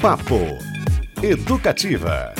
Papo Educativa.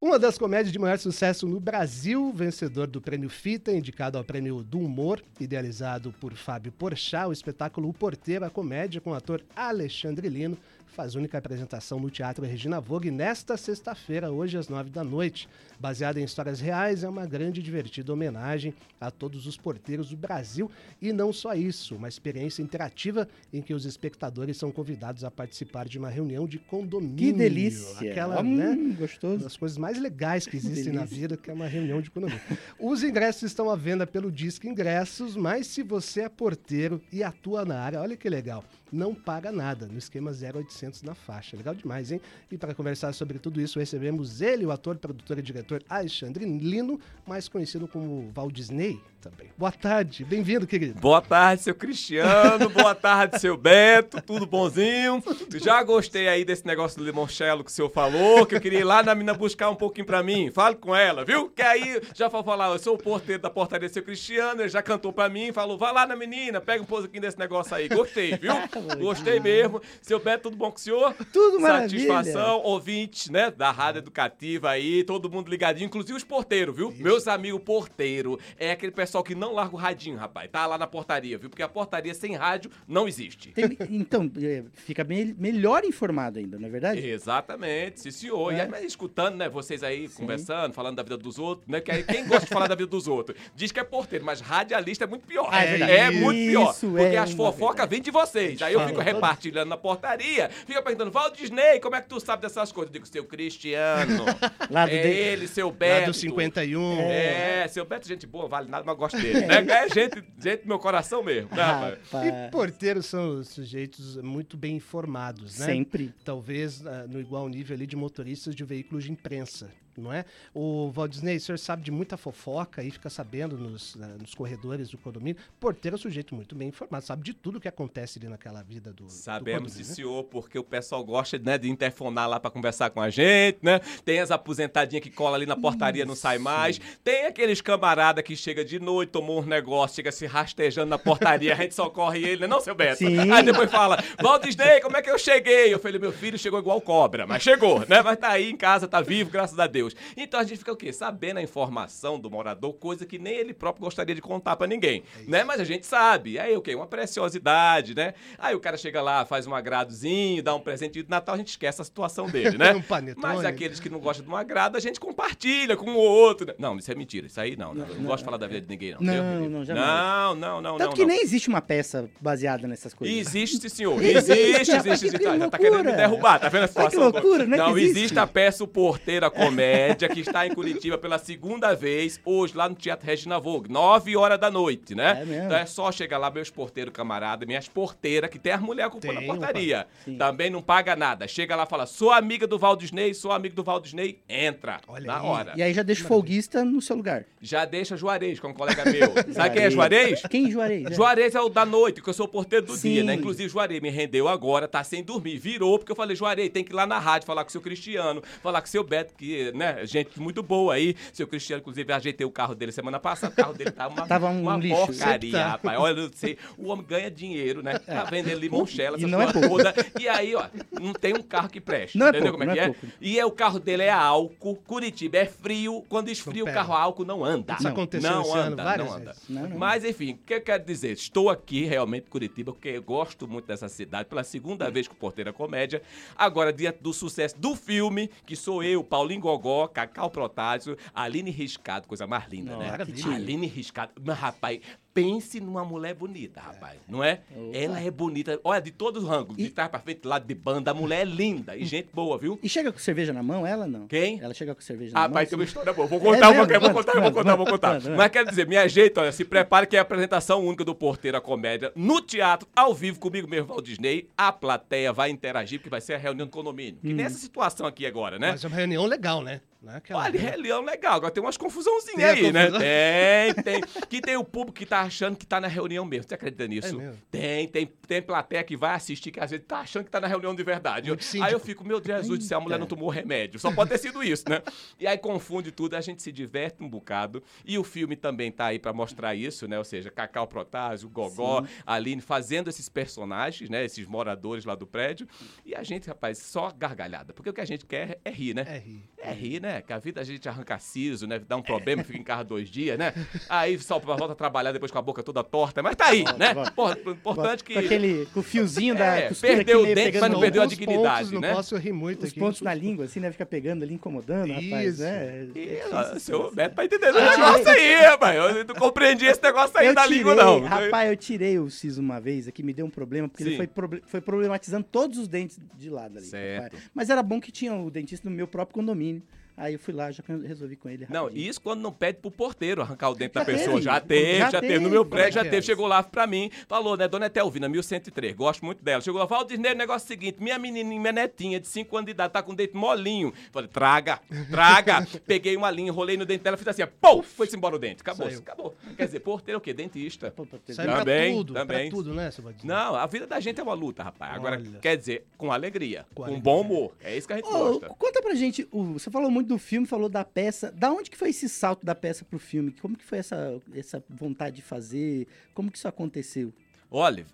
Uma das comédias de maior sucesso no Brasil, vencedor do Prêmio Fita, indicado ao Prêmio do Humor, idealizado por Fábio Porchat, o espetáculo O Porteiro, a comédia com o ator Alexandre Lino, faz única apresentação no Teatro Regina Vogue nesta sexta-feira, hoje às nove da noite. Baseada em histórias reais, é uma grande e divertida homenagem a todos os porteiros do Brasil e não só isso, uma experiência interativa em que os espectadores são convidados a participar de uma reunião de condomínio. Que delícia! Aquela, hum, né, gostoso. das coisas mais legais que existem na vida, que é uma reunião de condomínio. Os ingressos estão à venda pelo Disque Ingressos, mas se você é porteiro e atua na área, olha que legal, não paga nada, no esquema 0800 na faixa. Legal demais, hein? E para conversar sobre tudo isso, recebemos ele, o ator, produtor e diretor Alexandre Lino, mais conhecido como Walt Disney também. Boa tarde, bem-vindo, querido. Boa tarde, seu Cristiano. Boa tarde, seu Beto. Tudo bonzinho? Já gostei aí desse negócio do limoncello que o senhor falou, que eu queria ir lá na mina buscar um pouquinho pra mim. Fale com ela, viu? Que aí já foi falar, eu sou o porteiro da portaria seu Cristiano, ele já cantou pra mim, falou, vai lá na menina, pega um pouquinho desse negócio aí. Gostei, viu? Gostei mesmo. Seu Beto, tudo bom com o senhor? Tudo maravilha. Satisfação, ouvintes, né, da Rádio Educativa aí, todo mundo ligadinho, inclusive os porteiros, viu? Meus amigos porteiro, é aquele pessoal que não larga o radinho, rapaz. Tá lá na portaria, viu? Porque a portaria sem rádio não existe. Tem- então, é, fica bem, melhor informado ainda, não é verdade? Exatamente, sim senhor. E É. aí, mas escutando, né, vocês aí conversando, falando da vida dos outros, né? Que aí quem gosta de falar da vida dos outros diz que é porteiro, mas radialista é muito pior. Ah, é verdade. É muito pior. Isso porque é as fofocas vêm de vocês. Aí eu fico repartilhando na portaria, fica perguntando, Val Disney, como é que tu sabe dessas coisas? Eu digo, seu Cristiano. Lá do é de- ele, seu Lá Beto. do 51. É, seu Beto, gente boa, vale nada, mas eu gosto dele. Né? É gente, gente do meu coração mesmo. Né, rapaz? E porteiros são sujeitos muito bem informados, né? sempre. Talvez ah, no igual nível ali de motoristas de veículos de imprensa, não é? O Walt Disney, o senhor sabe de muita fofoca e fica sabendo nos, ah, nos corredores do condomínio. Porteiro é um sujeito muito bem informado, sabe de tudo que acontece ali naquela vida do. do Sabemos, sim, condomínio, né? senhor, porque o pessoal gosta né, de interfonar lá pra conversar com a gente, né? Tem as aposentadinhas que cola ali na portaria, não sai mais. Tem aqueles camarada que chega de noite, tomou uns negócios, chega se rastejando na portaria, a gente socorre ele, né? Não, seu Beto? Sim. Aí depois fala, Walt Disney, como é que eu cheguei? Eu falei, meu filho chegou igual cobra, mas chegou, né? Mas tá aí em casa, tá vivo, graças a Deus. Então a gente fica o quê? Sabendo a informação do morador, coisa que nem ele próprio gostaria de contar pra ninguém, né? Mas a gente sabe. Aí o quê? Uma preciosidade, né? Aí o cara chega lá, faz um agradozinho, dá um presente de Natal, a gente esquece a situação dele, né? Um panetone. Mas aqueles que não gostam de um agrado, a gente compartilha com o outro. né? Não, isso é mentira. Isso aí não. não, eu não gosto de falar da vida de ninguém, não. Não, Deus não, jamais. Não, não, não, Tanto não. que não. nem existe uma peça baseada nessas coisas. Existe, senhor. Existe, existe, existe. Que Já, já tá loucura. querendo me derrubar, tá vendo a situação? loucura, não é que Não, existe. existe a peça O Porteiro, a Comédia, que está em Curitiba pela segunda vez, hoje, lá no Teatro Regina Vogue, 9 horas da noite, né? É mesmo? Então é só chegar lá, meus porteiros camarada, minhas porteiras, que tem as mulheres ocupando Tem, a portaria. Também não paga nada. Chega lá e fala, sou amiga do Val Disney, sou amigo do Val Disney, entra. Olha na aí. hora. E aí já deixa o folguista no seu lugar. Já deixa Juarez, que é um colega meu. Sabe quem é Juarez? Quem Juarez? É. Juarez é o da noite, que eu sou o porteiro do Sim. dia, né? Inclusive, Juarez me rendeu agora, tá sem dormir. Virou, porque eu falei, Juarez, tem que ir lá na rádio falar com o seu Cristiano, falar com o seu Beto, que, né, gente muito boa aí. Seu Cristiano, inclusive, ajeitei o carro dele semana passada, o carro dele tá uma, Tava um uma lixo. porcaria, Tá. rapaz. Olha, eu não sei, o homem ganha dinheiro, né? Tá vendendo limonchela, E essas não é coisas pouco. todas. E aí, ó, não tem um carro que preste. Não é entendeu pouco, como é não que é é? pouco. E é, o carro dele é álcool, Curitiba é frio, quando esfria o carro álcool não anda. Isso aconteceu não esse ano anda, várias não anda. vezes. Não, não. Mas enfim, o que eu quero dizer? Estou aqui realmente em Curitiba porque eu gosto muito dessa cidade, pela segunda vez com o Porteira Comédia. Agora, diante do sucesso do filme, que sou eu, Paulinho Gogó, Cacau Protásio, Aline Riscado, coisa mais linda, né? Maravilha. Aline Riscado. Mas, rapaz, pense numa mulher bonita, rapaz, não é? Ela é bonita. Olha, de todos os ângulos, de trás pra frente, lado de banda, a mulher é linda e gente boa, viu? E chega com cerveja na mão, ela não? Quem? Ela chega com cerveja na Ah, mão. pai, tem uma história boa. Vou contar, É uma, mesmo? vou contar, vou contar, vou contar. manda, manda. Mas quero dizer, minha gente, olha, se prepare que é a apresentação única do Porteiro a Comédia no teatro, ao vivo, comigo mesmo, Walt Disney. A plateia vai interagir, porque vai ser a reunião do condomínio. Que nessa situação aqui agora, né? Mas é uma reunião legal, né? Não é aquela- Olha, Rei Leão legal, agora tem umas confusãozinhas Tem aí, né? confusão? Tem, tem. Que tem o público que tá achando que tá na reunião mesmo. Você acredita nisso? É? Tem, tem, tem plateia que vai assistir que às vezes tá achando que tá na reunião de verdade. Eu- aí eu fico, meu Deus do céu, a mulher não tomou remédio. Só pode ter sido isso, né? E aí confunde tudo, a gente se diverte um bocado. E o filme também tá aí pra mostrar isso, né? Ou seja, Cacau Protásio, Gogó, Aline, fazendo esses personagens, né? Esses moradores lá do prédio. E a gente, rapaz, só gargalhada. Porque o que a gente quer é rir, né? É rir. É rir, né? Que a vida a gente arranca siso, né? Dá um problema, fica em casa dois dias, né? Aí só volta a trabalhar depois com a boca toda torta. Mas tá aí, né? volta. Porra, importante que. Com aquele, com o fiozinho da É, perdeu aqui o meio dente, mas não perdeu a dignidade, pontos, né? Não posso rir muito Os aqui. pontos na língua, assim, né? Fica pegando ali, incomodando, rapaz, Isso. né? Ih, É seu. Beto tá entendendo o negócio aí, rapaz. Eu não compreendi esse negócio aí Eu da tirei, língua, não. Rapaz, eu tirei o siso uma vez aqui, me deu um problema, porque Sim. ele foi, foi problematizando todos os dentes de lado ali. Certo. rapaz. Mas era bom que tinha o dentista no meu próprio condomínio. Aí eu fui lá, já resolvi com ele. Não, rapidinho. isso quando não pede pro porteiro arrancar o dente Já da pessoa. teve. Já teve, já, Já teve. No meu é prédio já é teve. Chegou lá pra mim, falou, né? Dona Etelvina, 1003, gosto muito dela. Chegou lá, Valdinei, o negócio é o seguinte: minha menininha, minha netinha de 5 anos de idade, tá com o dente molinho. Falei, traga, traga. Peguei uma linha, enrolei no dente dela, fiz assim, pô, foi-se embora o dente. Acabou, Saiu. acabou. Quer dizer, porteiro é o quê? Dentista. Pô, pô, Sai pra Também, tudo, também. pra tudo, né, seu? Não, a vida da gente é uma luta, rapaz. Agora, Olha. quer dizer, com alegria, Com com, alegria. bom humor. É isso que a gente Ô, gosta. conta pra gente, você falou muito do filme, falou da peça. Da onde que foi esse salto da peça pro filme? Como que foi essa, essa vontade de fazer? Como que isso aconteceu? Olha,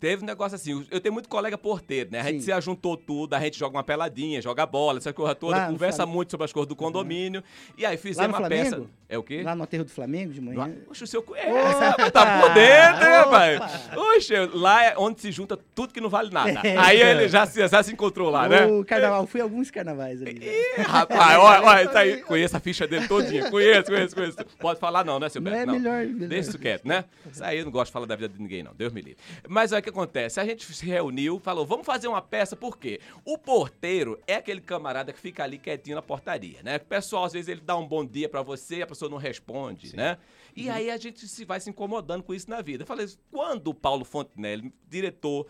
teve um negócio assim, eu tenho muito colega porteiro, né? A gente Sim. se ajuntou tudo, a gente joga uma peladinha, joga bola, essa coisa toda, Lá conversa muito sobre as coisas do condomínio. E aí Lá fizemos uma peça. É o quê? Lá no aterro do Flamengo de manhã? Oxe, o senhor conhece, rapaz, tá por dentro, hein, rapaz? Oxe, lá é onde se junta tudo que não vale nada. É. Aí ele já se, já se encontrou lá, né? O carnaval, fui alguns carnavais ali. né? Ih, rapaz, olha, olha, tá aí. Conheço a ficha dele todinha. Conheço, conheço, conheço. Pode falar não, né, seu Não Beto? é melhor, melhor. Deixa isso quieto, né? Isso aí eu não gosto de falar da vida de ninguém, não. Deus me livre. Mas olha o que acontece. A gente se reuniu, falou, vamos fazer uma peça, por quê? O porteiro é aquele camarada que fica ali quietinho na portaria, né? O pessoal, às vezes, ele dá um bom dia pra você, a pessoa não responde, né? E aí a gente se vai se incomodando com isso na vida. Eu falei, quando o Paulo Fontenelle, diretor,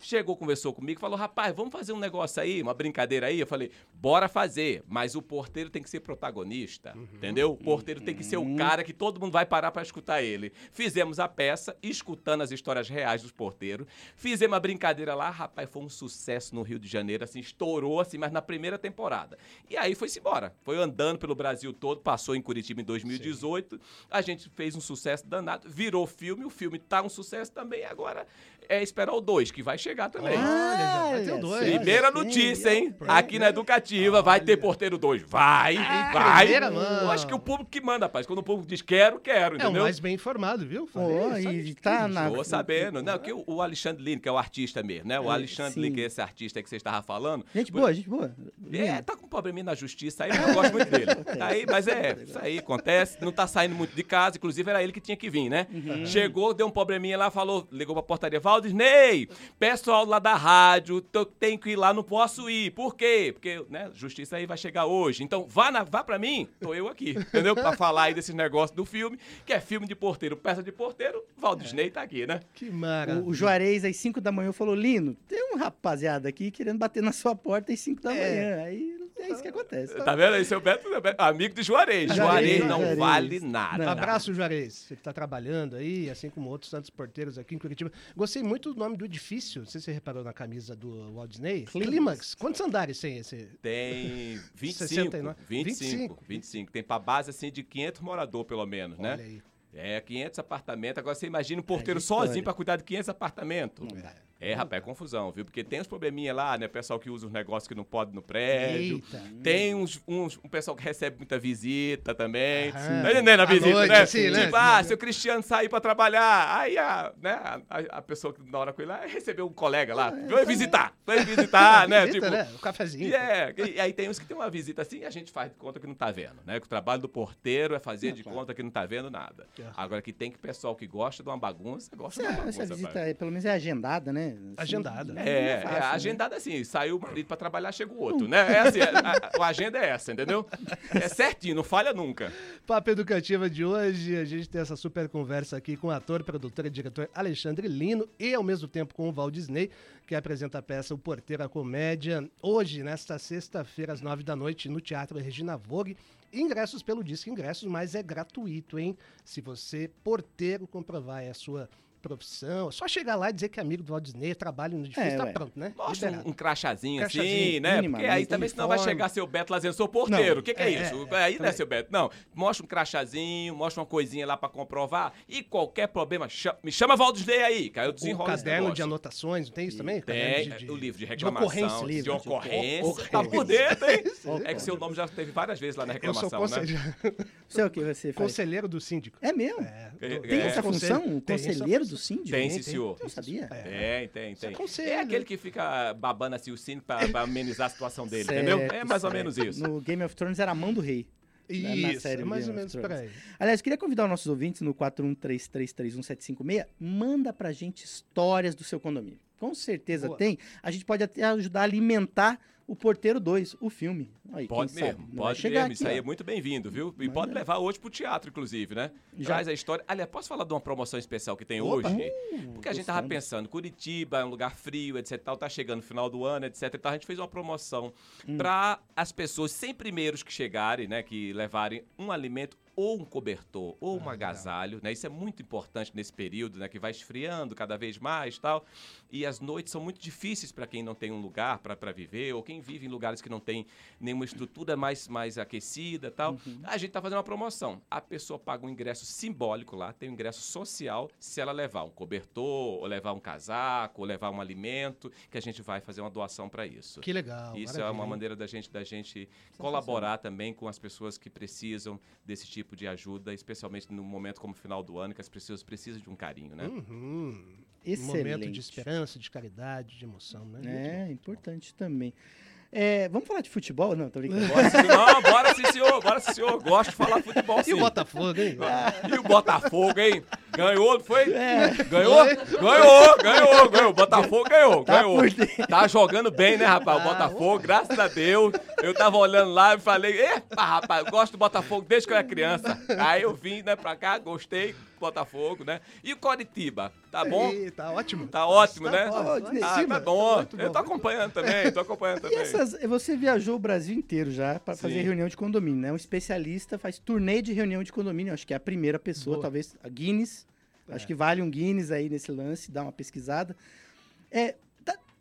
chegou, conversou comigo, falou, rapaz, vamos fazer um negócio aí, uma brincadeira aí? Eu falei, bora fazer, mas o porteiro tem que ser protagonista, entendeu? O porteiro tem que ser o cara que todo mundo vai parar pra escutar ele. Fizemos a peça, escutando as histórias reais dos porteiros, fizemos a brincadeira lá, rapaz, foi um sucesso no Rio de Janeiro, assim, estourou, assim, mas na primeira temporada. E aí foi-se embora, foi andando pelo Brasil todo, passou em Curitiba em 2018, a gente fez um sucesso danado, virou filme, o filme tá um sucesso também, agora é esperar o 2, que vai chegar também. Olha, já vai ter o Olha dois. só. Primeira Sim, notícia, hein? pronto. Aqui na Educativa vai ter Porteiro 2. Vai, vai. primeira mão. Eu acho que o público que manda, rapaz. Quando o público diz quero, quero, É o entendeu? mais bem informado, viu? Sabe e tá na- Tô sabendo. Não, que o, Alexandre Lino, que é o artista mesmo, né? O É, Alexandre sim. Lino, que é esse artista que você estava falando. Gente boa, gente boa. É, tá com um probleminha na justiça aí, mas eu gosto muito dele. Tá aí, mas é, isso aí acontece. Não tá saindo muito de casa, inclusive era ele que tinha que vir, né? Uhum. Chegou, deu um probleminha lá, falou, ligou pra portaria, Valdisney, pessoal lá da rádio, tô- tem que ir lá, não posso ir. Por quê? Porque, né, justiça aí vai chegar hoje. Então, vá, na, vá pra mim, tô eu aqui, entendeu? Pra falar aí desses negócios do filme, que é filme de porteiro, peça de porteiro, Valdisney tá aqui, né? Que maravilha. O, o Juarez, às 5 da manhã, falou: Lino, tem um rapaziada aqui querendo bater na sua porta às 5 da É. manhã. Aí é isso que acontece. Tá vendo aí, seu Beto, amigo de Juarez. Juarez, Juarez não Juarez. vale nada. Não. Abraço, Juarez. Você que tá trabalhando aí, assim como outros tantos porteiros aqui em Curitiba. Gostei muito do nome do edifício. Não sei se você reparou na camisa do Walt Disney. Clímax. Quantos andares tem esse? Tem 25, 69. 25, 25. Tem pra base assim de 500 moradores pelo menos, né? Olha aí. É, 500 apartamentos. Agora você imagina um porteiro de história. sozinho pra cuidar de 500 apartamentos. Não dá. É, rapaz, é confusão, viu? Porque tem uns probleminha lá, né? Pessoal que usa uns negócios que não pode no prédio. Eita. Tem uns, uns- um pessoal que recebe muita visita também. Aham. Tá entendendo a visita, noite, né? assim, né? Tipo, ah, seu Cristiano sair pra trabalhar. Aí a, né, a, a pessoa que na hora com ele lá recebeu um colega lá. Foi visitar. Foi visitar, né? Visita, Tipo, né? O cafezinho. e é, e aí tem uns que tem uma visita assim e a gente faz de conta que não tá vendo, né? Que o trabalho do porteiro é fazer de claro. conta que não tá vendo nada. É. Agora que tem que pessoal que gosta de uma bagunça, gosta de uma bagunça. essa visita, é, pelo menos, é agendada, né? Né? Assim, Agendada. É, é, fácil, né? agendada assim, saiu o marido pra trabalhar, chega o outro, né? É assim, a, a- a agenda é essa, entendeu? É certinho, não falha nunca. Papo Educativa de hoje, a gente tem essa super conversa aqui com o ator, produtor e diretor Alexandre Lino e ao mesmo tempo com o Val Disney, que apresenta a peça O Porteiro a Comédia, hoje, nesta sexta-feira, às nove da noite, no Teatro Regina Vogue. Ingressos pelo Disque Ingressos, mas é gratuito, hein? Se você, porteiro, comprovar a sua profissão, é só chegar lá e dizer que é amigo do Walt Disney, trabalho no edifício, É, tá ué. pronto, né? Mostra Liberado. um, um crachazinho, assim, Crachazinho, né? Porque aí também senão vai chegar seu Beto lá dizendo, sou porteiro. Não. O que, que é, É, isso? é, aí não é seu Beto. Não, mostra um crachazinho, mostra uma coisinha lá pra comprovar. E qualquer problema, cha- me chama aí, que aí eu O desenrolo esse caderno de anotações, não tem isso também? Tem, de- de- o livro de de reclamação, ocorrência. de, livro de ocorrência. ocorrência. Tá por dentro, hein? Ocorrência. É que seu nome já teve várias vezes lá na Eu sou reclamação, né? Você é o que você faz? conselheiro do síndico. É mesmo? É, É, Tem é. essa função? Conselheiro função. Do síndico? Tem, Tem, sim, senhor. Não sabia. Tem, tem, Isso é tem. conselho. É aquele que fica babando assim o sino pra, pra amenizar a situação dele, Certo, entendeu? É mais ou certo. menos isso. No Game of Thrones era a mão do rei. na Isso, série é mais ou menos por aí. Aliás, queria convidar os nossos ouvintes no 4133317756. Manda pra gente histórias do seu condomínio. Com certeza Boa. tem. A gente pode até ajudar a alimentar o Porteiro 2, o filme. Aí, Pode mesmo, sabe? Pode chegar mesmo. Isso aqui, aí ó. é muito bem-vindo, viu? E Manda. pode levar hoje pro teatro, inclusive, né? Já. Traz a história. Aliás, posso falar de uma promoção especial que tem Opa, hoje? uh, Porque a gente tava pensando, Curitiba é um lugar frio, etc. Tal, tá chegando o final do ano, etc. Então a gente fez uma promoção Hum. para as pessoas 100 primeiros que chegarem, né? Que levarem um alimento ou um cobertor ou um agasalho, né? Isso é muito importante nesse período, né? Que vai esfriando cada vez mais, tal. E as noites são muito difíceis para quem não tem um lugar para viver ou quem vive em lugares que não tem nenhuma estrutura mais mais aquecida, tal. A gente tá fazendo uma promoção. A pessoa paga um ingresso simbólico lá, tem um ingresso social se ela levar um cobertor, ou levar um casaco, ou levar um alimento, que a gente vai fazer uma doação para isso. Que legal. Isso é uma maravilha. maneira da gente, da gente colaborar também com as pessoas que precisam desse tipo de ajuda, especialmente no momento como o final do ano, que as pessoas precisam de um carinho, né? Uhum. Excelente. Momento de esperança, de caridade, de emoção, né? É, bom. importante também. É, vamos falar de futebol? Não, tô brincando. Bora, sim, não, bora sim, senhor, bora sim, senhor. Gosto de falar futebol E sim. o Botafogo, hein? E o Botafogo, hein? Ganhou, não foi? É. Ganhou? Ganhou, ganhou, ganhou. O Botafogo ganhou, Tá ganhou. Tá jogando bem, né, rapaz? O Ah, Botafogo, graças a Deus. Eu tava olhando lá e falei, epa, rapaz, eu gosto do Botafogo desde que eu era criança. Aí eu vim, né, pra cá, gostei do Botafogo, né? E o Coritiba, tá bom? Ih, tá ótimo. Tá ótimo, né? bom, Ah, cima, tá bom. Eu tô acompanhando também, tô acompanhando E também. essas, você viajou o Brasil inteiro já para fazer reunião de condomínio, né? Um especialista faz turnê de reunião de condomínio. Acho que é a primeira pessoa, Boa. talvez a Guinness. É. Acho que vale um Guinness aí nesse lance, dá uma pesquisada. É, tá-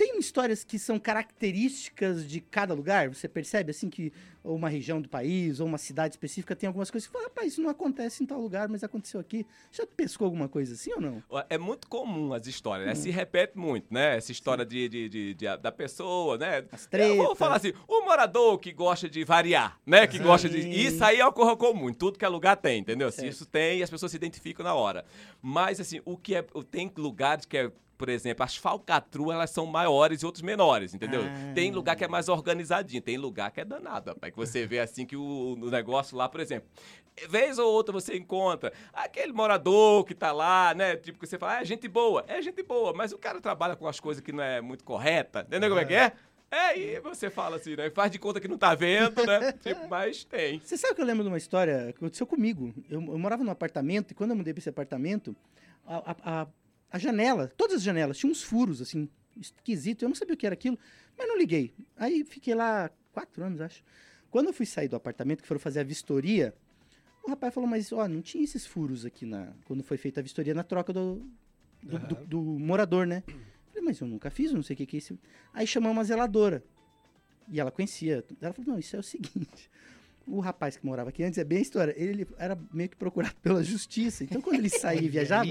tem histórias que são características de cada lugar? Você percebe assim que uma região do país ou uma cidade específica tem algumas coisas que fala, rapaz, isso não acontece em tal lugar, mas aconteceu aqui. Já pescou alguma coisa assim ou não? É muito comum as histórias, né? Se repete muito, né? Essa história de, de- de- de- da pessoa, né? As Eu vou tretas. falar assim, o morador que gosta de variar, né? Que gosta de... Sim. Isso aí é uma coisa comum, em tudo que é lugar tem, entendeu? Certo. isso tem, as pessoas se identificam na hora. Mas, assim, o que é... Tem lugares que é... Por exemplo, as falcatruas, elas são maiores e outros menores, entendeu? Ah. Tem lugar que é mais organizadinho, tem lugar que é danado, rapaz. Que você vê assim que o, o negócio lá, por exemplo, vez ou outra você encontra aquele morador que tá lá, né? Tipo, que você fala, ah, é gente boa. É gente boa, mas o cara trabalha com as coisas que não é muito correta. Entendeu como é que é? É, e você fala assim, né? Faz de conta que não tá vendo, né? Tipo, mas tem. Você sabe que eu lembro de uma história que aconteceu comigo? Eu, eu morava num apartamento e quando eu mudei para esse apartamento, a, a- a- a janela, todas as janelas, tinham uns furos, assim, esquisito. Eu não sabia o que era aquilo, mas não liguei. Aí fiquei lá quatro anos, acho. Quando eu fui sair do apartamento, que foram fazer a vistoria, o rapaz falou, mas ó, não tinha esses furos aqui na, quando foi feita a vistoria na troca do, do, do- do morador, né? Falei, mas eu nunca fiz, eu não sei o que, que é isso. Aí chamamos uma zeladora. E ela conhecia. Ela falou, não, isso é o seguinte. O rapaz que morava aqui antes, é bem a história, ele era meio que procurado pela justiça. Então, quando ele saía e viajava,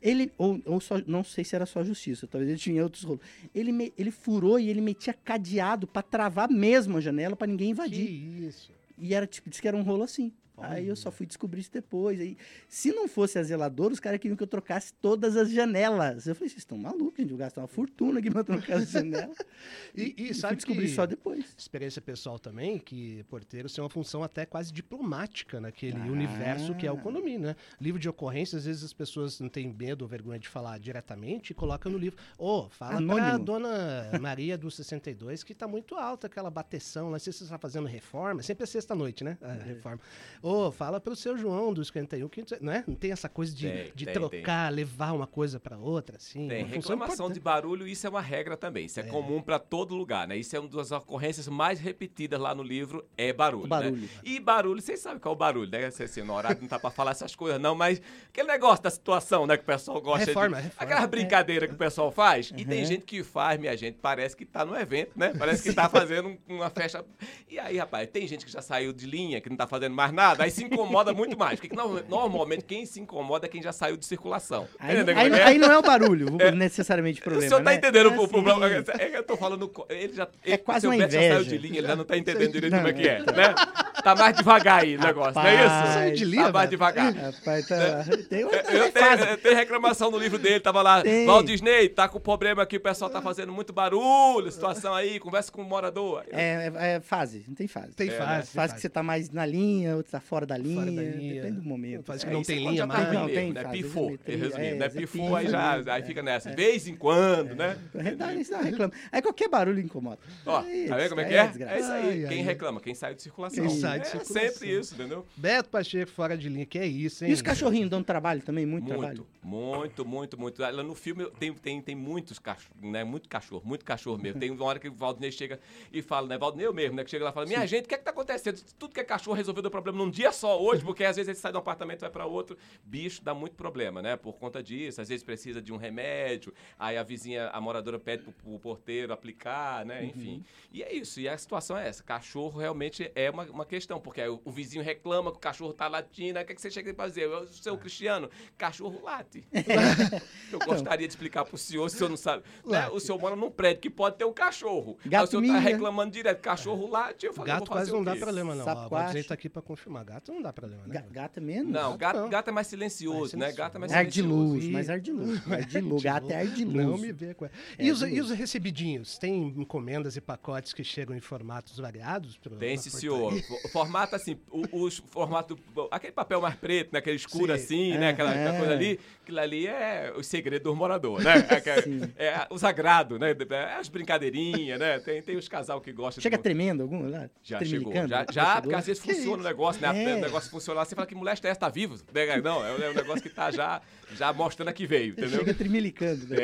ele, ou, ou só, não sei se era só a justiça, talvez ele tinha outros rolos. Ele, me- ele furou e ele metia cadeado pra travar mesmo a janela pra ninguém que invadir. isso. E era tipo, disse que era um rolo assim. Aí eu só fui descobrir isso depois. Aí, se não fosse a zeladora, os caras queriam que eu trocasse todas as janelas. Eu falei, vocês estão malucos, gente. Eu gastar uma fortuna aqui pra trocar as janelas. E, e E sabe fui descobrir que só depois. experiência pessoal também, que porteiro tem uma função até quase diplomática naquele Ah. universo que é o condomínio, né? Livro de ocorrência, às vezes as pessoas não têm medo ou vergonha de falar diretamente e colocam no livro. Ô, fala pra Anônimo. dona Maria do 62 que tá muito alta aquela bateção, não sei se você está fazendo reforma, sempre é sexta-noite, né? A reforma. Ô, fala pro seu João do 51 que não, é? não tem essa coisa de, Tem, de tem, trocar, levar uma coisa para outra, assim. Tem reclamação importante. de barulho, isso é uma regra também. Isso é, comum para todo lugar, né? Isso é uma das ocorrências mais repetidas lá no livro, é barulho. O barulho. Né? E barulho, vocês sabem qual é o barulho, né? Assim, no horário não tá para falar essas coisas, não, mas aquele negócio da situação, né? Que o pessoal gosta Reforma, de. reforma. Aquelas brincadeiras que o pessoal faz. E tem Uhum. gente que faz, minha gente, parece que tá no evento, né? Parece que tá fazendo um- uma festa. E aí, rapaz, tem gente que já saiu de linha, que não tá fazendo mais nada, aí se incomoda muito mais. Porque no- normalmente quem se incomoda é quem já saiu de circulação. Aí, Entendeu aí- é é? aí não é o barulho, necessariamente o problema. o senhor tá né? entendendo É o, assim, problema? É que eu tô falando. Ele já. Ele, quase seu uma Beto já saiu inveja. de linha, ele já não tá entendendo direito Não, como é que é, né? Tá mais devagar aí o negócio, não é isso? Saiu de linha, Tá mais devagar. Rapaz, tá. Tem outra Eu tenho, fase. eu tenho reclamação no livro dele, tava lá, Tem. Walt Disney, tá com problema aqui, o pessoal tá fazendo muito barulho, situação aí, conversa com o morador. É, é- é fase, não tem fase. Tem É, fase. né? tem Fase que você tá mais na linha, outra tá fora da linha. Fora da linha. Depende do momento. Fase É, que não tem é linha já tá mais. ruim Não, mesmo, tem né? fase, Pifou, resumindo, é, né? você Pifou, aí já, pifa, aí é, fica nessa, é. de vez em quando, né? Verdade, isso não reclama. Aí qualquer barulho incomoda. Ó, tá vendo como é que é? É isso aí, Ai, quem reclama, quem sai de circulação. Quem sai de é circulação. sempre isso, entendeu? Beto Pacheco fora de linha, que é isso, hein? E os cachorrinhos dão trabalho também? Muito, Muito, trabalho? muito, muito, muito. Lá no filme tem, tem, tem muitos cachorros, né? Muito cachorro, muito cachorro mesmo. Tem uma hora que o Valdinei chega e fala, né? Valdinei eu mesmo, né? Que chega lá e fala, minha gente, o que é que tá acontecendo? Tudo que é cachorro resolveu o problema num dia só hoje, porque às vezes ele sai de um apartamento e vai pra outro. Bicho dá muito problema, né? Por conta disso. Às vezes precisa de um remédio, aí a vizinha, a moradora pede pro, pro porteiro aplicar, né? Enfim. E é isso. E a situação é essa. Cachorro realmente é uma, uma questão, porque aí o, o vizinho reclama que o cachorro tá latindo. Aí o que, é que você chega pra dizer? Eu, seu Cristiano, cachorro late. Eu gostaria de explicar pro senhor, se o senhor não sabe. Né? O senhor mora num prédio que pode ter um cachorro. Aí o Gato senhor tá reclamando direto, cachorro late. Eu falei, Gato vou fazer quase não o dá quê? problema, não. Dizer acho. tá aqui pra confirmar. Gato não dá problema, né? Ga- Gata menos? Não, gato, não. gato é mais silencioso, Mais né? Gato é mais É silencioso. ardiluz, mas ardiluz. Ardiluz, gato é ardiluz. Não me vê com ela. É, E, os, e os recebidinhos? Tem encomendas e pacotes que chegam em formatos variados? pro- Tem, sim, senhor. O Formato assim, o, os formato. Aquele papel mais preto, né? Aquele escuro Sim. assim, né? Aquela, aquela Aham. coisa ali. Aquilo ali é o segredo do morador, né? É, é o sagrado, né? É as brincadeirinhas, né? Tem, tem os casal que gostam Chega de. tremendo algum lá? Já chegou. Já, já Chegou? porque às vezes Que funciona o isso? negócio, né? É. O negócio funciona lá, você fala que mulher essa tá vivo. Não, é um- é um negócio que tá já, já mostrando que veio, entendeu? Chega tremelicando. né?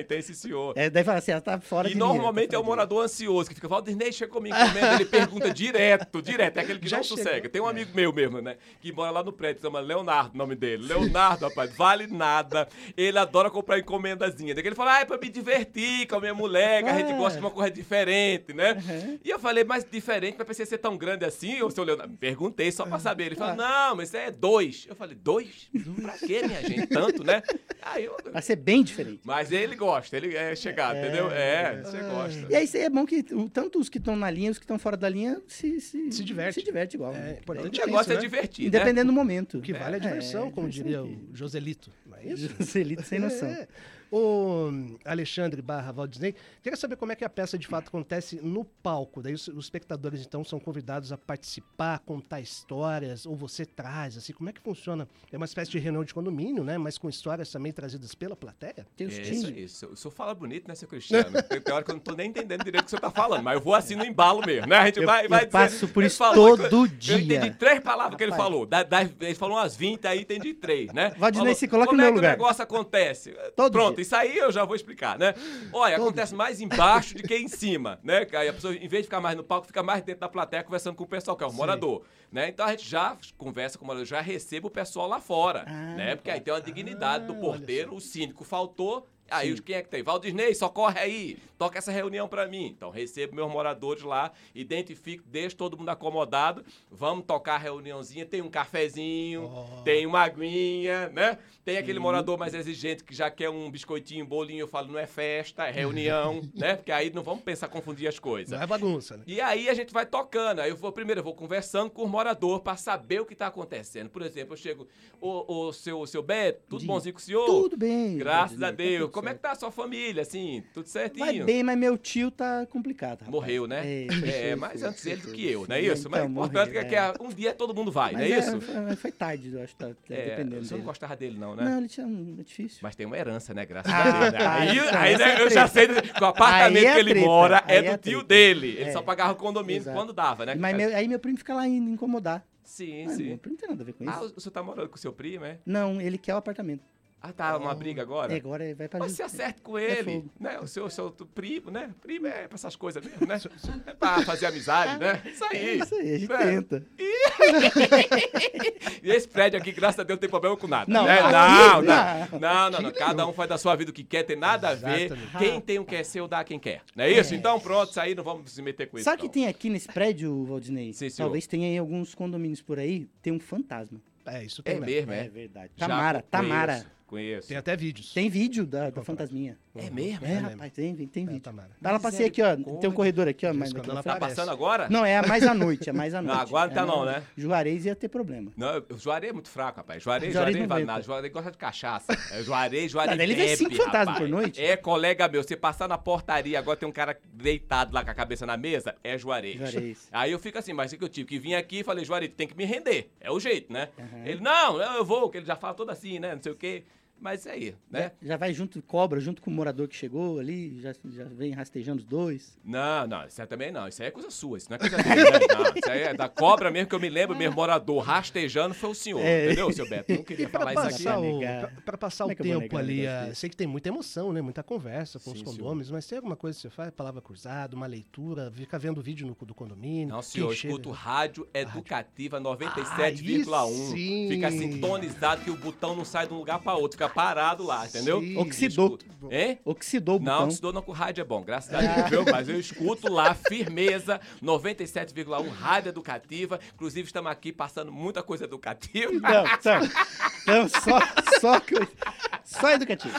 É, tem esse senhor. É, daí fala assim, ela tá fora E de linha, normalmente tá é o morador ansioso que fica, Valdinei chegou me encomenda, ele pergunta direto, direto, é aquele que Já não chegou. sossega. Tem um amigo meu mesmo, né, que mora lá no prédio, chama Leonardo o nome dele. Leonardo, rapaz, vale nada. Ele adora comprar encomendazinha. Daí ele fala, ah, é pra me divertir com a minha mulher, que a gente É. gosta de uma coisa diferente, né? Uhum. E eu falei, mas diferente, mas precisa ser tão grande assim, ô seu Leonardo? Perguntei só pra saber. Ele falou, não, mas isso é dois. Eu falei, dois? Pra quê, minha gente? Tanto, né? Aí eu... Vai ser bem diferente. Mas ele gosta, ele é chegado, entendeu? É, você gosta. E aí é bom que tanto os que estão na linha, os que estão fora da linha se, se, Se diverte. Se diverte igual. É né? importante O negócio é, isso, né? divertir, né? Independendo do momento. O que vale é a diversão, É, como diria diversão o Joselito. Não é isso? Joselito sem noção. É. O Alexandre barra Valdinei, queria saber como é que a peça de fato acontece no palco. Daí os, os espectadores, então, são convidados a participar, contar histórias, ou você traz, assim, como é que funciona? É uma espécie de reunião de condomínio, né? Mas com histórias também trazidas pela plateia? Tem os É times. isso, isso. O senhor fala bonito, né, seu Cristiano? Tem, tem hora que eu não tô nem entendendo direito o que o senhor tá falando, mas eu vou assim no embalo mesmo, né? A gente Eu- vai, eu vai dizer- passo por isso falou todo que- dia. Eu entendi três palavras que ele Rapaz. falou. Da, da- ele falou umas 20, aí entendi três, né? Valdinei, Falou, se coloca como no é meu que lugar. o negócio acontece? Todo Pronto, dia. isso aí eu já vou explicar, né? Olha, acontece mais embaixo do que em cima, né? Que Aí a pessoa, em vez de ficar mais no palco, fica mais dentro da plateia conversando com o pessoal, que é o morador, né? Então a gente já conversa com o morador, já recebe o pessoal lá fora, Ah, né? Porque aí tem uma dignidade do olha porteiro, o síndico faltou, Aí Sim. quem é que tem? Valdisney, socorre aí, toca essa reunião pra mim. Então recebo meus moradores lá, identifico, deixo todo mundo acomodado, vamos tocar a reuniãozinha, tem um cafezinho, Oh. tem uma aguinha, né? Tem aquele morador mais exigente que já quer um biscoitinho, um bolinho, eu falo, não é festa, é reunião, né? Porque aí não vamos pensar confundir as coisas. Não é bagunça, né? E aí a gente vai tocando. Aí eu vou primeiro, eu vou conversando com o morador para saber o que tá acontecendo. Por exemplo, eu chego, ô, ô seu, seu Beto, tudo Diga. bonzinho com o senhor? Tudo bem. Graças a tá Deus. Como é que tá a sua família, assim? Tudo certinho? Vai bem, mas meu tio tá complicado. rapaz. Morreu, né? É, É, mas foi- antes ele do que eu, não é foi- isso? Mas o então, importante morreu, é que é. um dia todo mundo vai, não é Mas isso? Foi, foi tarde, eu acho, tá, É, dependendo você não gostava dele, não, né? Não, ele tinha um... É difícil. Mas tem uma herança, né? Graças Ah, a Deus. né? tá, Aí, então, aí, essa né, é eu já sei que o apartamento Aí é que ele mora é aí do é tio dele. Ele É. só pagava o condomínio Exato. quando dava, né? Mas meu- aí meu primo fica lá indo incomodar. Sim, Ah, sim. Meu primo não tem nada a ver com isso. Ah, o senhor tá morando com o seu primo, é? Não, ele quer o apartamento. Ah, tá uma briga agora? É, agora vai pra Mas se acerte com É ele, fogo. né? O seu, seu primo, né? Primo é pra essas coisas mesmo, né? É pra fazer amizade, né? Isso É aí. isso aí, a gente né? tenta. E esse prédio aqui, graças a Deus, não tem problema com nada. Não, né? não, não, não. não, não, não, não. Cada um faz da sua vida o que quer, tem nada a ver. Exatamente. Quem tem o que é seu, dá quem quer. Não é isso? Então pronto, isso aí não vamos se meter com isso. Sabe o que tem aqui nesse prédio, Valdinei? Sim, senhor. Talvez tenha em alguns condomínios por aí, tem um fantasma. É, isso É tem mesmo, é? verdade. Tamara, Tamara. Conheço. Tem até vídeos. Tem vídeo da, da fantasminha. É mesmo? É, É rapaz, tem, tem É, vídeo. Tamara. Dá lá Mas passei é aqui, ó. como Tem um corredor aqui, ó. Mais quando ela Tá passando agora? Não, é mais à noite, é mais à Não, noite. agora tá É, não, né? Juarez ia ter problema. Não, o Juarez é muito fraco, rapaz. Juarez, Juarez Juarez, não vai nada. Juarez gosta de cachaça. É, Juarez, Juarez Não, ele vê cinco fantasmas por noite. É colega meu. Você passar na portaria, agora tem um cara deitado lá com a cabeça na mesa, é Juarez. Juarez. Aí eu fico assim, mas é que eu tive que vir aqui e falei, Juarez, tu tem que me render. É o jeito, né? Aham. Ele, não, eu vou, que ele já fala todo assim, né? Não sei o quê. Mas é aí, né? Já vai junto, cobra, junto com o morador que chegou ali, já, já vem rastejando os dois. Não, não, isso aí também não. Isso aí é coisa sua, isso não é coisa dele, né? Não, isso aí é da cobra mesmo que eu me lembro, meu morador rastejando foi o senhor, É. entendeu, seu Beto? Não queria falar isso aqui. passar, o, Negar. pra, pra passar Como o é eu tempo ali, ah, desse? sei que tem muita emoção, né? Muita conversa com Sim, os senhor. condôminos, mas tem alguma coisa que você faz? Palavra cruzada, uma leitura, fica vendo vídeo no, do condomínio. Não, senhor, chega- escuto rádio educativa Aí 97,1. sim. Fica sintonizado que o botão não sai de um lugar pra outro, fica parado lá, entendeu? Sim. Oxidou. Hein? Oxidou o Não, botão. estudou não com rádio é bom, graças a Deus, viu? Mas eu escuto lá, firmeza, 97,1, rádio educativa. Inclusive, estamos aqui passando muita coisa educativa. Não, só, não, só, só, coisa- só educativo.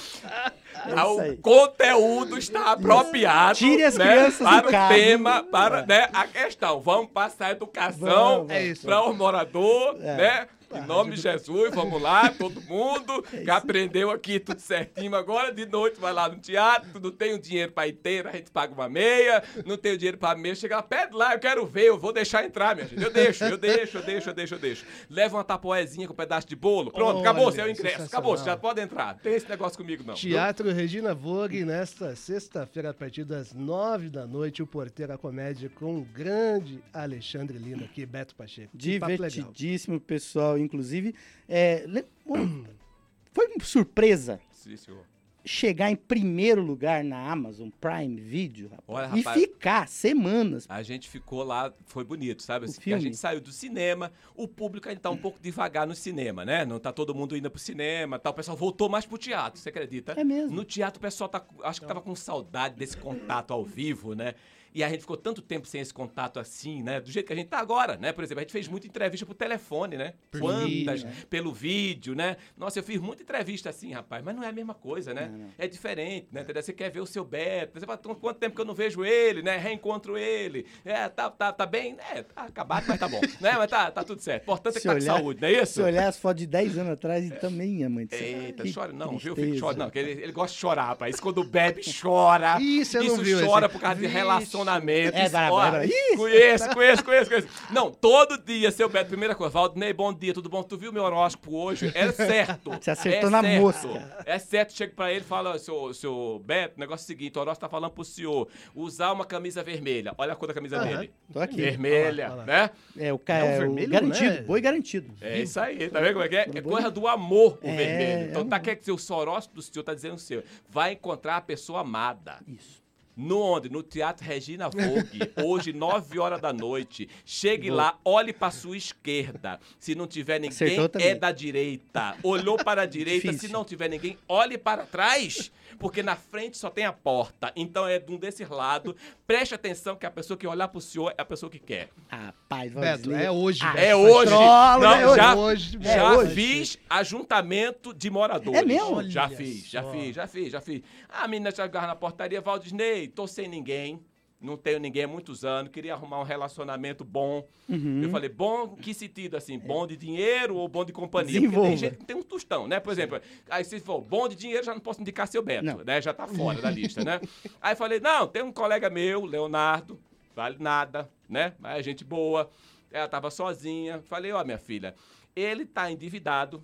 É Ah, o conteúdo está apropriado Tire as né, crianças para do o carro. tema, para né, a questão. Vamos passar educação É isso. para o morador, É. né? Em nome de Jesus, vamos lá, todo mundo É que aprendeu aqui tudo certinho. Agora de noite vai lá no teatro, não tem o dinheiro para inteiro, a gente paga uma meia, não tem o dinheiro para meia, chega lá, pede lá, eu quero ver, eu vou deixar entrar, minha gente. Eu deixo, eu deixo, eu deixo, eu deixo, eu deixo. Leva uma tapoezinha com um pedaço de bolo, pronto, Olha, acabou seu ingresso, acabou, você já pode entrar. Não tem esse negócio comigo não. viu? Teatro Regina Vogue, nesta sexta-feira, a partir das nove da noite, o Porteira Comédia com o grande Alexandre Lima aqui, Beto Pacheco. Divertidíssimo, pessoal. Inclusive, é, foi uma surpresa Sim, senhor. Chegar em primeiro lugar na Amazon Prime Video, rapaz, Olha, e rapaz. ficar semanas. A gente ficou lá, foi bonito, sabe? Assim, a gente saiu do cinema, o público ainda tá um pouco devagar no cinema, né? Não tá todo mundo indo pro cinema, tal. O pessoal voltou mais pro teatro, você acredita? É mesmo. No teatro o pessoal tá, acho que tava com saudade desse contato ao vivo, né? E a gente ficou tanto tempo sem esse contato assim, né? Do jeito que a gente tá agora, né? Por exemplo, a gente fez muita entrevista por telefone, né? Por Quantas? vídeo, né? Pelo vídeo, né? Nossa, eu fiz muita entrevista assim, rapaz, mas não é a mesma coisa, né? Não. É diferente, né? Entendeu? Você quer ver o seu Beto, você fala, "Qu- quanto tempo que eu não vejo ele, né? Reencontro ele. É, tá, tá, tá bem? É, tá acabado, mas tá bom. né? Mas tá, tá tudo certo. Importante é que Se tá com saúde, não é isso? Se olhar as fotos de 10 anos atrás, e também, do céu. Eita, Que chora não, viu? tristeza. Fica chora, não, porque ele, ele gosta de chorar, rapaz. Quando bebe, chora. Ih, você não viu chora esse? por causa de Vixe. relacionamento. É, Ó, é brabo. Ih, Conheço, conheço, conheço, conheço. Não, todo dia, seu Beto, primeira coisa, Valdinei, bom dia, tudo bom? Tu viu meu horóscopo hoje? É certo. Você acertou é na certo. mosca. É certo, chega pra ele e fala, seu, seu Beto, o negócio é o seguinte, o horóscopo tá falando pro senhor, usar uma camisa vermelha. Olha a cor da camisa Aham. dele. Tô aqui. Vermelha, Olha lá, olha né? É, o, ca... É o é o vermelho, garantido, né? boi garantido. É isso aí, tá vendo como é que é? É coisa do amor, o É, vermelho. Então é tá um- quer dizer, o horóscopo do senhor tá dizendo o seu, vai encontrar a pessoa amada. Isso. No onde? No Teatro Regina Vogue, hoje, 9 horas da noite. Chegue lá, olhe para sua esquerda. Se não tiver ninguém, é da direita. Olhou para a direita, se Difícil. não tiver ninguém, olhe para trás, porque na frente só tem a porta. Então é de um desses lados. Preste atenção que a pessoa que olhar pro senhor é a pessoa que quer. Rapaz, Beto, Valdir. é hoje. Ah, Beto. É hoje. Trollo, Não, é hoje. já, hoje, é já hoje. fiz ajuntamento de moradores. É mesmo? Já fiz, já fiz, já fiz, já fiz. A menina chegava na portaria, Valdisney, tô sem ninguém. Não tenho ninguém há muitos anos, queria arrumar um relacionamento bom. Uhum. Eu falei, bom, que sentido assim? Bom de dinheiro ou bom de companhia? Porque tem gente que tem um tostão, né? Por exemplo, aí se for bom de dinheiro, já não posso indicar seu Beto, Não. né? Já tá fora da lista, né? Aí falei, não, tem um colega meu, Leonardo, vale nada, né? Mas é gente boa. Ela tava sozinha. Falei, ó, minha filha, ele tá endividado,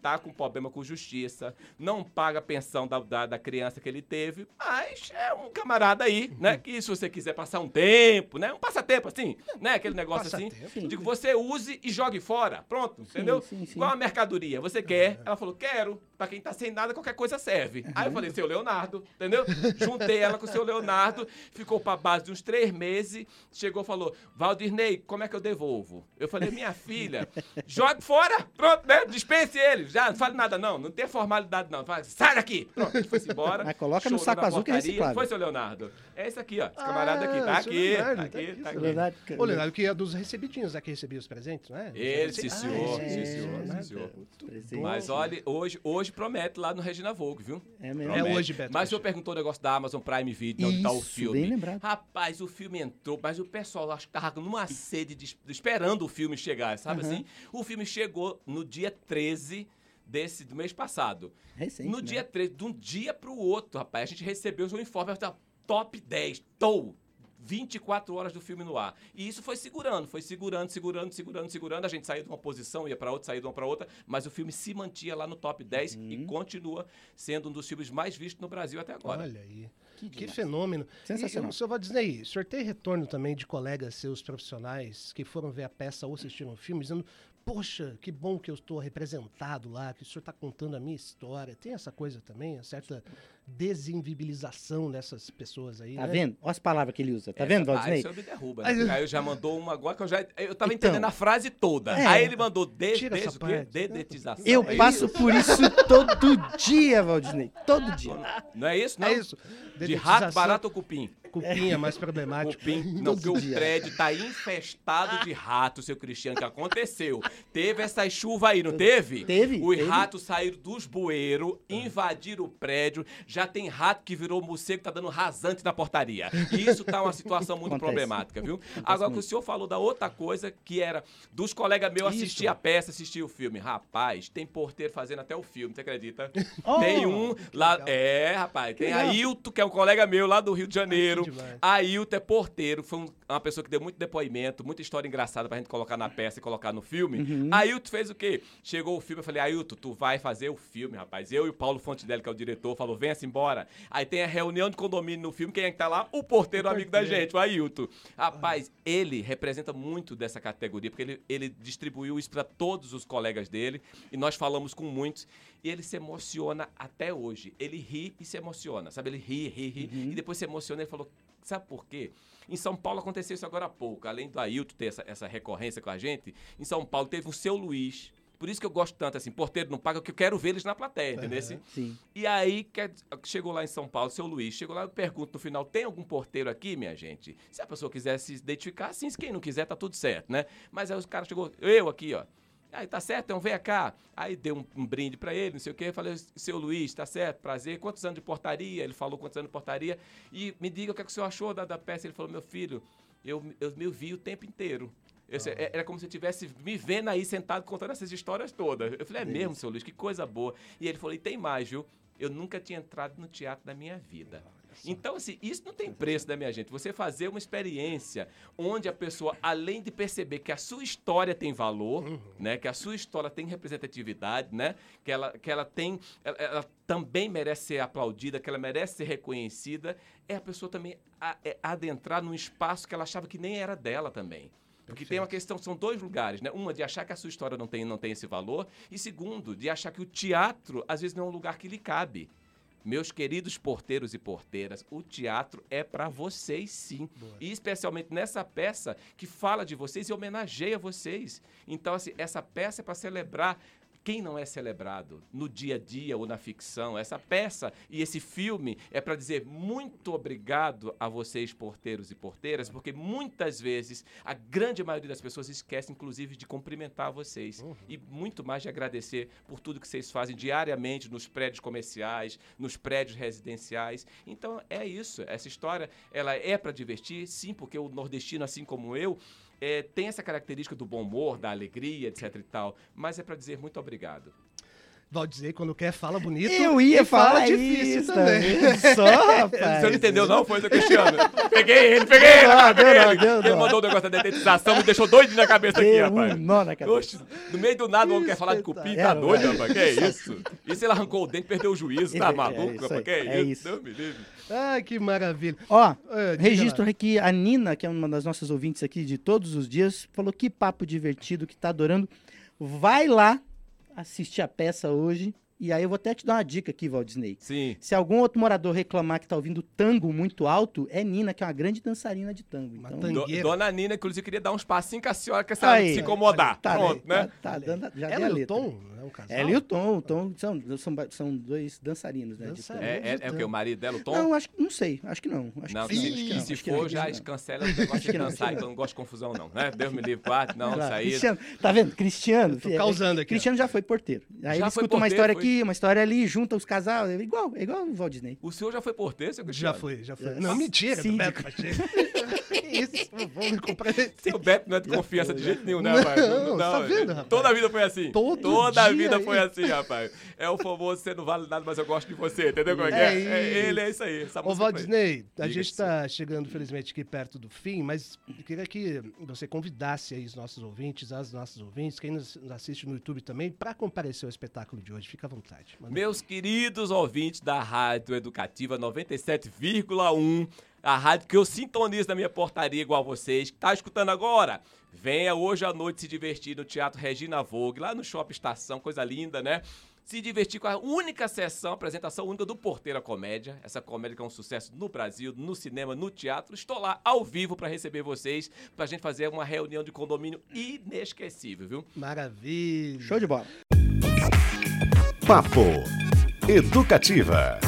tá com problema com justiça, não paga a pensão da, da, da criança que ele teve, mas é um camarada aí, né? Que se você quiser passar um tempo, né? Um passatempo, assim, né? Aquele negócio assim. Passatempo. Digo, você use e jogue fora. Pronto, entendeu? sim, sim. Igual a mercadoria. Você quer? Ela falou, quero. Pra quem tá sem nada, qualquer coisa serve. Aí eu falei, seu Leonardo, entendeu? Juntei ela com o seu Leonardo, ficou pra base de uns três meses, chegou e falou, Valdirney, como é que eu devolvo? Eu falei, minha filha, jogue fora, pronto, né? Dispense ele. Já, não fale nada não, não tem formalidade não. Fala, Sai daqui! Pronto, a gente foi embora. Mas coloca no saco azul que é reciclável. Foi, seu Leonardo? É esse aqui, ó. Esse camarada aqui. Ah, Tá seu aqui, Leonardo, tá tá aqui, tá seu aqui. Verdade, Ô, Leonardo, que é dos recebidinhos, é que recebia os presentes, não é? Ele, sim, Ah, senhor, é, sim, é, senhor, é, sim, senhor. Presente. Mas olha, hoje, hoje promete lá no Regina Vogue, viu? É mesmo. É hoje, Beto, Mas o senhor perguntou o negócio da Amazon Prime Video, onde tá o filme. bem lembrado. Rapaz, o filme entrou, mas o pessoal acho que tava numa sede de, esperando o filme chegar, sabe Aham. assim? O filme chegou no dia 13 desse, do mês passado. Recente, no né? dia 13, de um dia pro outro, rapaz, a gente recebeu o informe da top 10, tou. 24 horas do filme no ar. E isso foi segurando, foi segurando, segurando, segurando, segurando. A gente saía de uma posição, ia pra outra, saía de uma pra outra, mas o filme se mantinha lá no top 10 Uhum. e continua sendo um dos filmes mais vistos no Brasil até agora. Olha aí. Que, demais. fenômeno. Sensacional. E, o senhor Disney, o senhor tem retorno também de colegas seus profissionais que foram ver a peça ou assistiram o filme, dizendo, poxa, que bom que eu estou representado lá, que o senhor está contando a minha história. Tem essa coisa também, uma certa desinvibilização dessas pessoas aí, Tá né? vendo? Olha as palavras que ele usa. Tá Essa- vendo, Ah, Valdinei? isso me derruba. Aí- Né? Aí eu já mandou uma agora que eu já. Eu tava Então, entendendo a frase toda. é. Aí ele mandou de. Dedetização. Eu É passo por isso todo dia, Valdinei. Todo dia. Não é isso? Não? É isso. De rato, barato ou cupim? Cupim é mais problemático. Cupim. Não, porque o prédio tá infestado de rato, seu Cristiano, que aconteceu. Teve essas chuvas aí, não teve? Teve, Os teve. ratos saíram dos bueiros, invadiram o prédio. Já tem rato que virou morcego, tá dando rasante na portaria. E isso tá uma situação muito Acontece. problemática, viu? Agora que o muito. senhor falou da outra coisa, que era dos colegas meus assistir a peça, assistir o filme. Rapaz, tem porteiro fazendo até o filme, você acredita? Oh, tem um lá. É, rapaz. Tem legal. Ailton, que é um colega meu lá do Rio de Janeiro. Demais. Ailton é porteiro, foi um- uma pessoa que deu muito depoimento, muita história engraçada pra gente colocar na peça e colocar no filme. Uhum. Ailton fez o quê? Chegou o filme, eu falei, Ailton, tu vai fazer o filme, rapaz. Eu e o Paulo Fontenelle, que é o diretor, falou, venha-se embora. Aí tem a reunião de condomínio no filme, quem é que tá lá? O porteiro, amigo da gente, o Ailton. Rapaz, ele representa muito dessa categoria, porque ele, ele distribuiu isso pra todos os colegas dele, e nós falamos com muitos, e ele se emociona até hoje. Ele ri e se emociona, sabe? Ele ri, ri, ri, e depois se emociona, ele falou, sabe por quê? Em São Paulo aconteceu isso agora há pouco, além do Ailton ter essa, essa recorrência com a gente, em São Paulo teve o Seu Luiz, por isso que eu gosto tanto, assim, porteiro não paga, porque eu quero ver eles na plateia, entendeu? Assim? Sim. E aí, quer- chegou lá em São Paulo, seu Luiz, chegou lá, eu pergunto no final, tem algum porteiro aqui, minha gente? Se a pessoa quiser se identificar, sim, se quem não quiser, tá tudo certo, né? Mas aí os caras chegou, eu aqui, ó. Aí, tá certo, então vem cá. Aí deu um, um brinde pra ele, não sei o quê. Eu falei, seu Luiz, tá certo, prazer. Quantos anos de portaria? Ele falou quantos anos de portaria. E me diga o que, é que o senhor achou da, da peça. Ele falou, meu filho, eu, eu me vi o tempo inteiro. É- Era como se eu estivesse me vendo aí sentado contando essas histórias todas. Eu falei, é mesmo, seu Luiz, que coisa boa. E ele falou, e tem mais, viu? Eu nunca tinha entrado no teatro da minha vida. Então, assim, isso não tem preço, né, minha gente? Você fazer uma experiência onde a pessoa, além de perceber que a sua história tem valor, né? Que a sua história tem representatividade, né? Que ela, que ela tem. Ela, ela também merece ser aplaudida, que ela merece ser reconhecida, é a pessoa também a- é adentrar num espaço que ela achava que nem era dela também. Porque tem uma questão, são dois lugares, né? Uma de achar que a sua história não tem, não tem esse valor, e segundo, de achar que o teatro, às vezes, não é um lugar que lhe cabe. Meus queridos porteiros e porteiras, o teatro é para vocês sim. Boa. E especialmente nessa peça que fala de vocês e homenageia vocês. Então, assim, essa peça é para celebrar quem não é celebrado no dia a dia ou na ficção. Essa peça e esse filme é para dizer muito obrigado a vocês, porteiros e porteiras, porque muitas vezes a grande maioria das pessoas esquece, inclusive, de cumprimentar vocês e muito mais de agradecer por tudo que vocês fazem diariamente nos prédios comerciais, nos prédios residenciais. Então é isso. Essa história ela é para divertir, sim, porque o nordestino, assim como eu, é, tem essa característica do bom humor, da alegria, etc e tal, mas é para dizer muito obrigado. Valdizer, quando quer, fala bonito. Eu ia e fala falar difícil isso também. também. Só, rapaz. Você não entendeu, não? Foi do Cristiano. peguei ele, peguei ele, peguei deu ele. deu Ele mandou o negócio da detetização, me deixou doido na cabeça aqui, rapaz. um nó na cabeça. Oxe, no meio do nada o homem quer falar de cupim, tá É, doido, rapaz? Que é isso? E se ele arrancou o dente, perdeu o juízo, tá É, é maluco, isso rapaz? Que é, é isso? Deus me livre. Ai, que maravilha. Ó, Ah, registro lá. aqui, a Nina, que é uma das nossas ouvintes aqui de todos os dias, falou que papo divertido, que tá adorando. Vai lá assistir a peça hoje. E aí eu vou até te dar uma dica aqui, Walt Disney. Sim. Se algum outro morador reclamar que tá ouvindo tango muito alto, é Nina, que é uma grande dançarina de tango. Uma Então, Do-. Dona Nina, inclusive, queria dar uns passinhos com a senhora, que a Aí. senhora se incomodar. tá, Pronto, né? né? Tá, tá dando, já Ela e o. Tom, é um casal? Ela e o Tom, o Tom são, são, são dois dançarinos, né? tango. É, é, é o que? O marido dela, o Tom? Não, acho que não sei, acho que não. Acho Não, que se, sim, acho que não, se for, já cancela o negócio de dançar, então eu não gosto de confusão, não, né? Deus me livre, parte, não, Claro, isso aí. Cristiano, tá vendo? Cristiano. Tô causando aqui, Cristiano já foi porteiro. Aí Já ele foi escuta uma porteiro, história foi? Aqui, uma história ali, junta os casais. É igual, é igual o Walt Disney. O senhor já foi porteiro, seu Já Cristiano? foi, já foi. É. Não, mentira, do Síndico. Beto Pacheco. Isso, vamos me comprometer. Seu Beto não é de confiança de jeito nenhum, né, Não, rapaz? tá vendo, rapaz? Toda a vida foi assim. Todo Toda a vida aí. foi assim, rapaz. É o famoso, você não vale nada, mas eu gosto de você, entendeu como é que É é? É, isso. Ele é isso aí. Essa Ô, Disney, a Diga, gente está chegando, felizmente, aqui perto do fim, mas eu queria que você convidasse aí os nossos ouvintes, as nossas ouvintes, quem nos assiste no YouTube também, para comparecer ao espetáculo de hoje. Fica à vontade. Manda- Meus queridos ouvintes da Rádio Educativa 97,1, a rádio que eu sintonizo na minha portaria igual vocês, que tá escutando agora, venha hoje à noite se divertir no Teatro Regina Vogue, lá no Shopping Estação, coisa linda, né? Se divertir com a única sessão, apresentação única do Porteira Comédia. Essa comédia que é um sucesso no Brasil, no cinema, no teatro. Estou lá ao vivo para receber vocês, pra gente fazer uma reunião de condomínio inesquecível, viu? Maravilha. Show de bola. Papo Educativa.